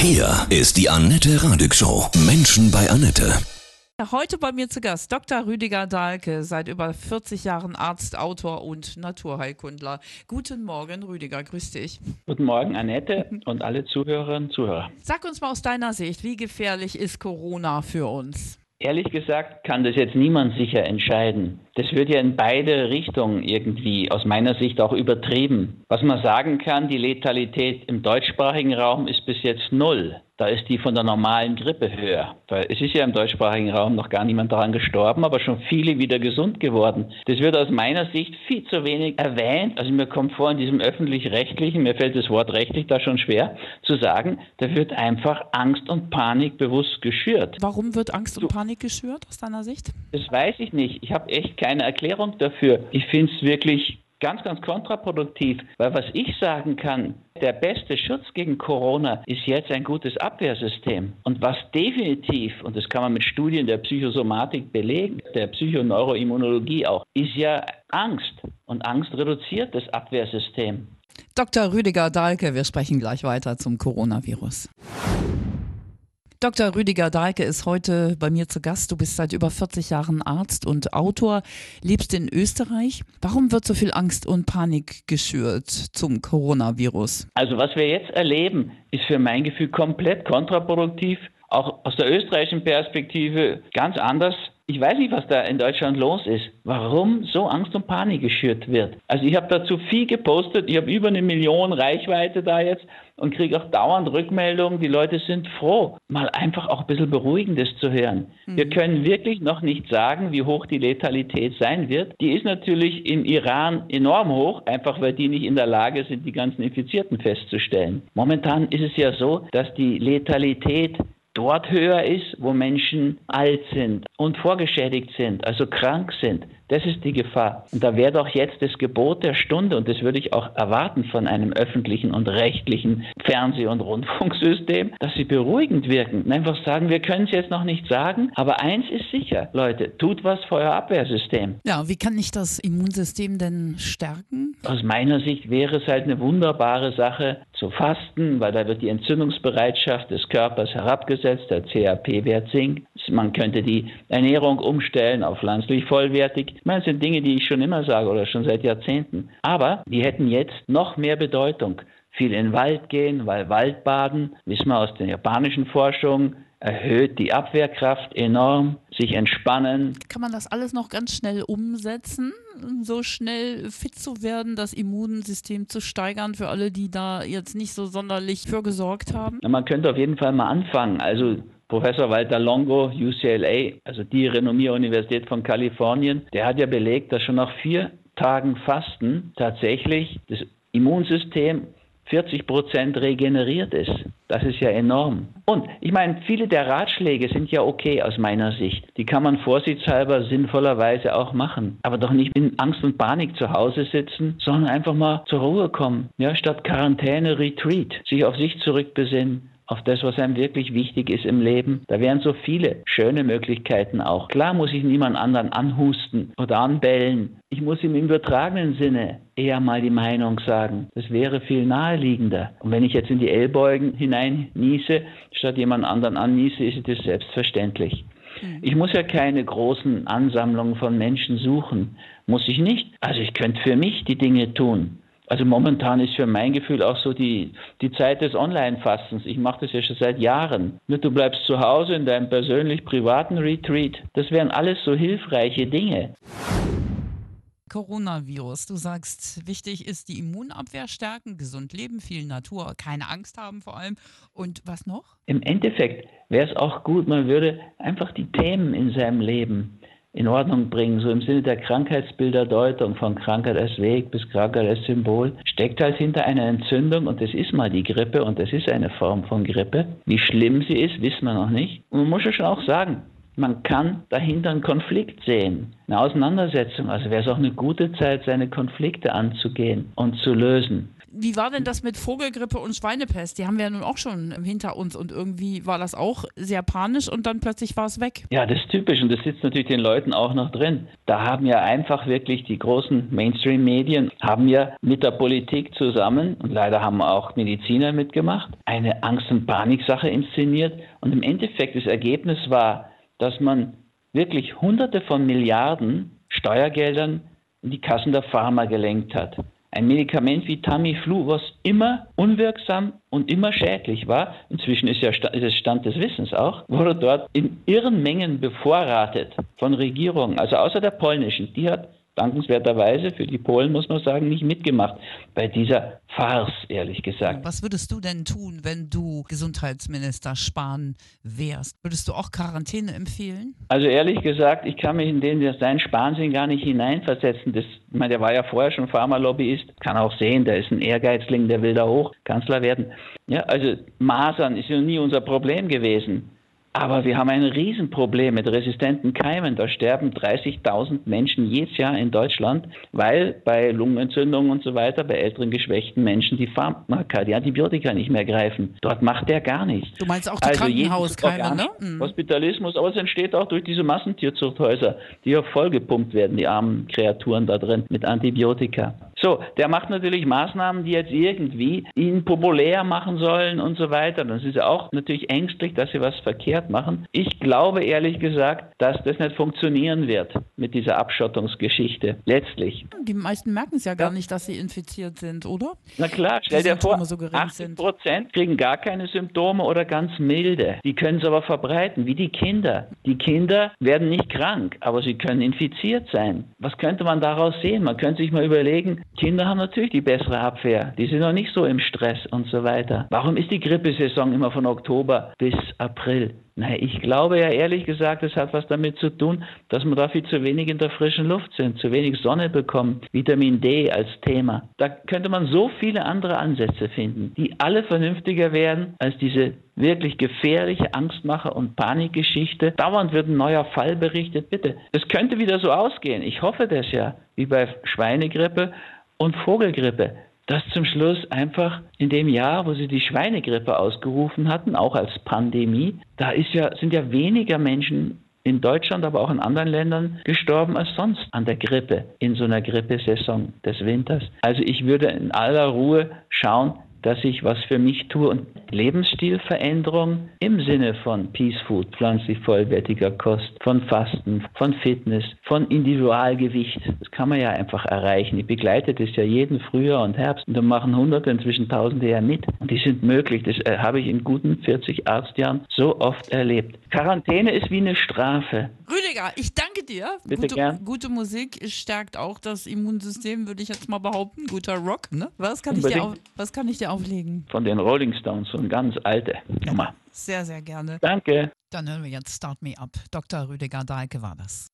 Hier ist die Annette Radig Show. Menschen bei Annette. Heute bei mir zu Gast Dr. Rüdiger Dahlke, seit über 40 Jahren Arzt, Autor und Naturheilkundler. Guten Morgen, Rüdiger, grüß dich. Guten Morgen, Annette und alle Zuhörerinnen und Zuhörer. Sag uns mal aus deiner Sicht, wie gefährlich ist Corona für uns? Ehrlich gesagt kann das jetzt niemand sicher entscheiden. Das wird ja in beide Richtungen irgendwie aus meiner Sicht auch übertrieben. Was man sagen kann, die Letalität im deutschsprachigen Raum ist bis jetzt null da ist die von der normalen Grippe höher. Weil es ist ja im deutschsprachigen Raum noch gar niemand daran gestorben, aber schon viele wieder gesund geworden. Das wird aus meiner Sicht viel zu wenig erwähnt. Also mir kommt vor, in diesem öffentlich-rechtlichen, mir fällt das Wort rechtlich da schon schwer, zu sagen, da wird einfach Angst und Panik bewusst geschürt. Warum wird Angst und Panik geschürt aus deiner Sicht? Das weiß ich nicht. Ich habe echt keine Erklärung dafür. Ich finde es wirklich ganz, ganz kontraproduktiv, weil was ich sagen kann, der beste Schutz gegen Corona ist jetzt ein gutes Abwehrsystem. Und was definitiv, und das kann man mit Studien der Psychosomatik belegen, der Psychoneuroimmunologie auch, ist ja Angst. Und Angst reduziert das Abwehrsystem. Dr. Rüdiger Dahlke, wir sprechen gleich weiter zum Coronavirus. Dr. Rüdiger Dahlke ist heute bei mir zu Gast. Du bist seit über 40 Jahren Arzt und Autor, lebst in Österreich. Warum wird so viel Angst und Panik geschürt zum Coronavirus? Also was wir jetzt erleben, ist für mein Gefühl komplett kontraproduktiv. Auch aus der österreichischen Perspektive ganz anders ich weiß nicht, was da in Deutschland los ist, warum so Angst und Panik geschürt wird. Also ich habe dazu viel gepostet, ich habe über eine Million Reichweite da jetzt und kriege auch dauernd Rückmeldungen, die Leute sind froh, mal einfach auch ein bisschen Beruhigendes zu hören. Mhm. Wir können wirklich noch nicht sagen, wie hoch die Letalität sein wird. Die ist natürlich im Iran enorm hoch, einfach weil die nicht in der Lage sind, die ganzen Infizierten festzustellen. Momentan ist es ja so, dass die Letalität dort höher ist, wo Menschen alt sind und vorgeschädigt sind, also krank sind. Das ist die Gefahr. Und da wäre doch jetzt das Gebot der Stunde, und das würde ich auch erwarten von einem öffentlichen und rechtlichen Fernseh- und Rundfunksystem, dass sie beruhigend wirken und einfach sagen, wir können es jetzt noch nicht sagen, aber eins ist sicher, Leute, tut was für euer Abwehrsystem. Ja, wie kann ich das Immunsystem denn stärken? Aus meiner Sicht wäre es halt eine wunderbare Sache zu fasten, weil da wird die Entzündungsbereitschaft des Körpers herabgesetzt, der CRP-Wert sinkt. Man könnte die Ernährung umstellen auf pflanzlich vollwertig. Das sind Dinge, die ich schon immer sage oder schon seit Jahrzehnten. Aber die hätten jetzt noch mehr Bedeutung. Viel in den Wald gehen, weil Waldbaden, wissen wir aus der japanischen Forschung, erhöht die Abwehrkraft enorm, sich entspannen. Kann man das alles noch ganz schnell umsetzen, so schnell fit zu werden, das Immunsystem zu steigern für alle, die da jetzt nicht so sonderlich für gesorgt haben? man könnte auf jeden Fall mal anfangen. Also Professor Walter Longo, UCLA, also die renommierte Universität von Kalifornien, der hat ja belegt, dass schon nach vier Tagen Fasten tatsächlich das Immunsystem 40 Prozent regeneriert ist. Das ist ja enorm. Und ich meine, viele der Ratschläge sind ja okay aus meiner Sicht. Die kann man vorsichtshalber sinnvollerweise auch machen. Aber doch nicht in Angst und Panik zu Hause sitzen, sondern einfach mal zur Ruhe kommen. Ja, statt Quarantäne Retreat. Sich auf sich zurückbesinnen auf das, was einem wirklich wichtig ist im Leben. Da wären so viele schöne Möglichkeiten auch. Klar muss ich niemand anderen anhusten oder anbellen. Ich muss ihm im übertragenen Sinne eher mal die Meinung sagen. Das wäre viel naheliegender. Und wenn ich jetzt in die Ellbeugen hinein niese, statt jemand anderen anniese, ist das selbstverständlich. Hm. Ich muss ja keine großen Ansammlungen von Menschen suchen. Muss ich nicht. Also ich könnte für mich die Dinge tun. Also momentan ist für mein Gefühl auch so die, die Zeit des Online-Fastens. Ich mache das ja schon seit Jahren. Nur du bleibst zu Hause in deinem persönlich privaten Retreat. Das wären alles so hilfreiche Dinge. Coronavirus. Du sagst, wichtig ist die Immunabwehr stärken, gesund leben, viel Natur, keine Angst haben vor allem. Und was noch? Im Endeffekt wäre es auch gut, man würde einfach die Themen in seinem Leben in Ordnung bringen, so im Sinne der Krankheitsbilderdeutung von Krankheit als Weg bis Krankheit als Symbol, steckt halt hinter einer Entzündung und das ist mal die Grippe und das ist eine Form von Grippe. Wie schlimm sie ist, wissen wir noch nicht. Und man muss ja schon auch sagen, man kann dahinter einen Konflikt sehen, eine Auseinandersetzung. Also wäre es auch eine gute Zeit, seine Konflikte anzugehen und zu lösen. Wie war denn das mit Vogelgrippe und Schweinepest? Die haben wir ja nun auch schon hinter uns und irgendwie war das auch sehr panisch und dann plötzlich war es weg. Ja, das ist typisch und das sitzt natürlich den Leuten auch noch drin. Da haben ja einfach wirklich die großen Mainstream-Medien, haben ja mit der Politik zusammen, und leider haben auch Mediziner mitgemacht, eine Angst- und Paniksache inszeniert und im Endeffekt das Ergebnis war, dass man wirklich Hunderte von Milliarden Steuergeldern in die Kassen der Pharma gelenkt hat. Ein Medikament wie Tamiflu, was immer unwirksam und immer schädlich war, inzwischen ist ja ist es Stand des Wissens auch, wurde dort in irren Mengen bevorratet von Regierungen, also außer der polnischen. Die hat dankenswerterweise für die Polen, muss man sagen, nicht mitgemacht bei dieser Farce, ehrlich gesagt. Was würdest du denn tun, wenn du Gesundheitsminister Spahn wärst? Würdest du auch Quarantäne empfehlen? Also ehrlich gesagt, ich kann mich in den seinen Spahnsinn gar nicht hineinversetzen. Das, ich meine, der war ja vorher schon Pharmalobbyist, kann auch sehen, der ist ein Ehrgeizling, der will da hoch Kanzler werden. Ja, also Masern ist ja nie unser Problem gewesen. Aber wir haben ein Riesenproblem mit resistenten Keimen. Da sterben 30.000 Menschen jedes Jahr in Deutschland, weil bei Lungenentzündungen und so weiter, bei älteren geschwächten Menschen die Pharmaka, die Antibiotika nicht mehr greifen. Dort macht der gar nichts. Du meinst auch die also Krankenhauskeime, ne? Mhm. Hospitalismus, aber es entsteht auch durch diese Massentierzuchthäuser, die ja vollgepumpt werden, die armen Kreaturen da drin mit Antibiotika. So, der macht natürlich Maßnahmen, die jetzt irgendwie ihn populär machen sollen und so weiter. Das ist ja auch natürlich ängstlich, dass sie was verkehrt machen. Ich glaube ehrlich gesagt, dass das nicht funktionieren wird mit dieser Abschottungsgeschichte. Letztlich. Die meisten merken es ja gar ja. nicht, dass sie infiziert sind, oder? Na klar, stell dir vor, so 80 Prozent kriegen gar keine Symptome oder ganz milde. Die können es aber verbreiten, wie die Kinder. Die Kinder werden nicht krank, aber sie können infiziert sein. Was könnte man daraus sehen? Man könnte sich mal überlegen, Kinder haben natürlich die bessere Abwehr. Die sind noch nicht so im Stress und so weiter. Warum ist die Grippesaison immer von Oktober bis April? Na, ich glaube ja ehrlich gesagt, es hat was damit zu tun, dass wir da viel zu wenig in der frischen Luft sind, zu wenig Sonne bekommen, Vitamin D als Thema. Da könnte man so viele andere Ansätze finden, die alle vernünftiger werden als diese wirklich gefährliche Angstmacher- und Panikgeschichte. Dauernd wird ein neuer Fall berichtet. Bitte, es könnte wieder so ausgehen. Ich hoffe das ja, wie bei Schweinegrippe und Vogelgrippe dass zum Schluss einfach in dem Jahr, wo sie die Schweinegrippe ausgerufen hatten, auch als Pandemie, da ja, sind ja weniger Menschen in Deutschland, aber auch in anderen Ländern gestorben als sonst an der Grippe in so einer Grippesaison des Winters. Also ich würde in aller Ruhe schauen, dass ich was für mich tue und Lebensstilveränderung im Sinne von Peace Food, pflanzlich vollwertiger Kost, von Fasten, von Fitness, von Individualgewicht. Das kann man ja einfach erreichen. Ich begleite das ja jeden Frühjahr und Herbst und da machen Hunderte, inzwischen Tausende ja mit. Und die sind möglich. Das äh, habe ich in guten 40 Arztjahren so oft erlebt. Quarantäne ist wie eine Strafe. Rüdiger, ich danke dir. Bitte gute, gern. gute Musik stärkt auch das Immunsystem, würde ich jetzt mal behaupten. Guter Rock, ne? Was kann, ich dir, was kann ich dir auflegen? Von den Rolling Stones, so eine ganz alte Nummer. Sehr, sehr gerne. Danke. Dann hören wir jetzt Start Me Up. Dr. Rüdiger Dahlke war das.